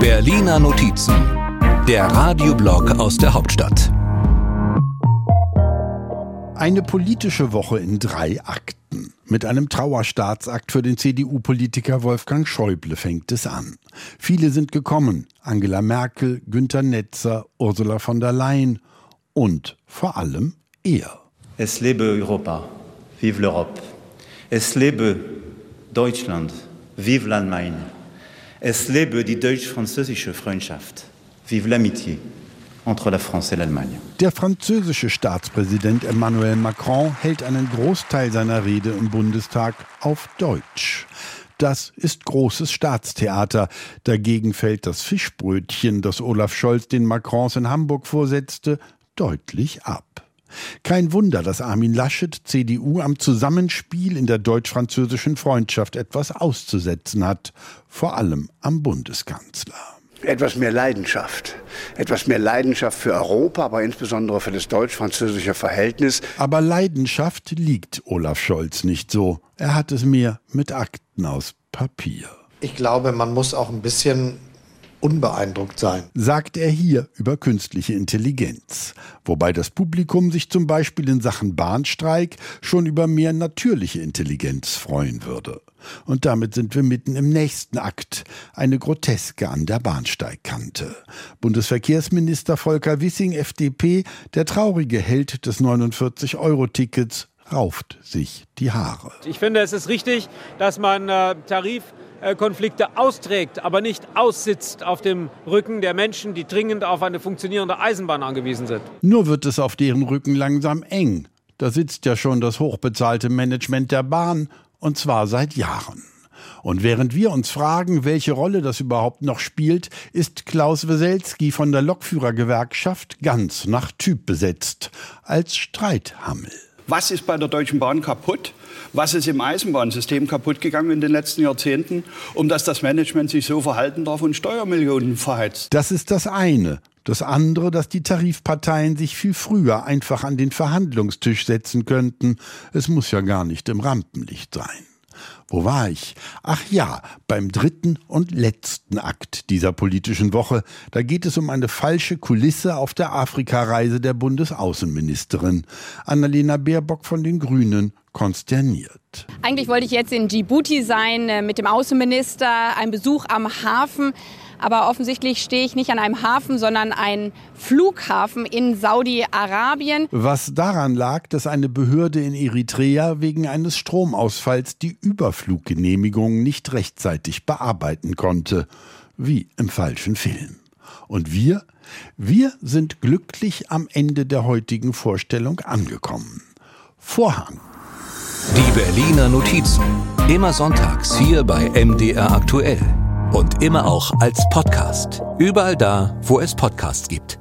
Berliner Notizen, der Radioblog aus der Hauptstadt. Eine politische Woche in drei Akten. Mit einem Trauerstaatsakt für den CDU-Politiker Wolfgang Schäuble fängt es an. Viele sind gekommen. Angela Merkel, Günter Netzer, Ursula von der Leyen und vor allem er. Es lebe Europa. Vive l'Europe. Es lebe Deutschland. Vive l'Allemagne. Es lebe die deutsch-französische Freundschaft. Vive l'amitié entre la France et l'Allemagne. Der französische Staatspräsident Emmanuel Macron hält einen Großteil seiner Rede im Bundestag auf Deutsch. Das ist großes Staatstheater. Dagegen fällt das Fischbrötchen, das Olaf Scholz den Macrons in Hamburg vorsetzte, deutlich ab. Kein Wunder, dass Armin Laschet, CDU, am Zusammenspiel in der deutsch-französischen Freundschaft etwas auszusetzen hat, vor allem am Bundeskanzler etwas mehr Leidenschaft. Etwas mehr Leidenschaft für Europa, aber insbesondere für das deutsch-französische Verhältnis. Aber Leidenschaft liegt Olaf Scholz nicht so. Er hat es mehr mit Akten aus Papier. Ich glaube, man muss auch ein bisschen unbeeindruckt sein. Sagt er hier über künstliche Intelligenz. Wobei das Publikum sich zum Beispiel in Sachen Bahnstreik schon über mehr natürliche Intelligenz freuen würde. Und damit sind wir mitten im nächsten Akt, eine Groteske an der Bahnsteigkante. Bundesverkehrsminister Volker Wissing, FDP, der traurige Held des 49-Euro-Tickets, rauft sich die Haare. Ich finde, es ist richtig, dass man äh, Tarifkonflikte austrägt, aber nicht aussitzt auf dem Rücken der Menschen, die dringend auf eine funktionierende Eisenbahn angewiesen sind. Nur wird es auf deren Rücken langsam eng. Da sitzt ja schon das hochbezahlte Management der Bahn und zwar seit Jahren. Und während wir uns fragen, welche Rolle das überhaupt noch spielt, ist Klaus Weselski von der Lokführergewerkschaft ganz nach Typ besetzt, als Streithammel. Was ist bei der Deutschen Bahn kaputt? Was ist im Eisenbahnsystem kaputt gegangen in den letzten Jahrzehnten, um dass das Management sich so verhalten darf und Steuermillionen verheizt? Das ist das eine. Das andere, dass die Tarifparteien sich viel früher einfach an den Verhandlungstisch setzen könnten. Es muss ja gar nicht im Rampenlicht sein. Wo war ich? Ach ja, beim dritten und letzten Akt dieser politischen Woche. Da geht es um eine falsche Kulisse auf der Afrikareise der Bundesaußenministerin. Annalena Baerbock von den Grünen konsterniert. Eigentlich wollte ich jetzt in Djibouti sein äh, mit dem Außenminister, ein Besuch am Hafen. Aber offensichtlich stehe ich nicht an einem Hafen, sondern ein Flughafen in Saudi-Arabien. Was daran lag, dass eine Behörde in Eritrea wegen eines Stromausfalls die Überfluggenehmigung nicht rechtzeitig bearbeiten konnte. Wie im falschen Film. Und wir? Wir sind glücklich am Ende der heutigen Vorstellung angekommen. Vorhang. Die Berliner Notizen. Immer sonntags hier bei MDR aktuell. Und immer auch als Podcast. Überall da, wo es Podcasts gibt.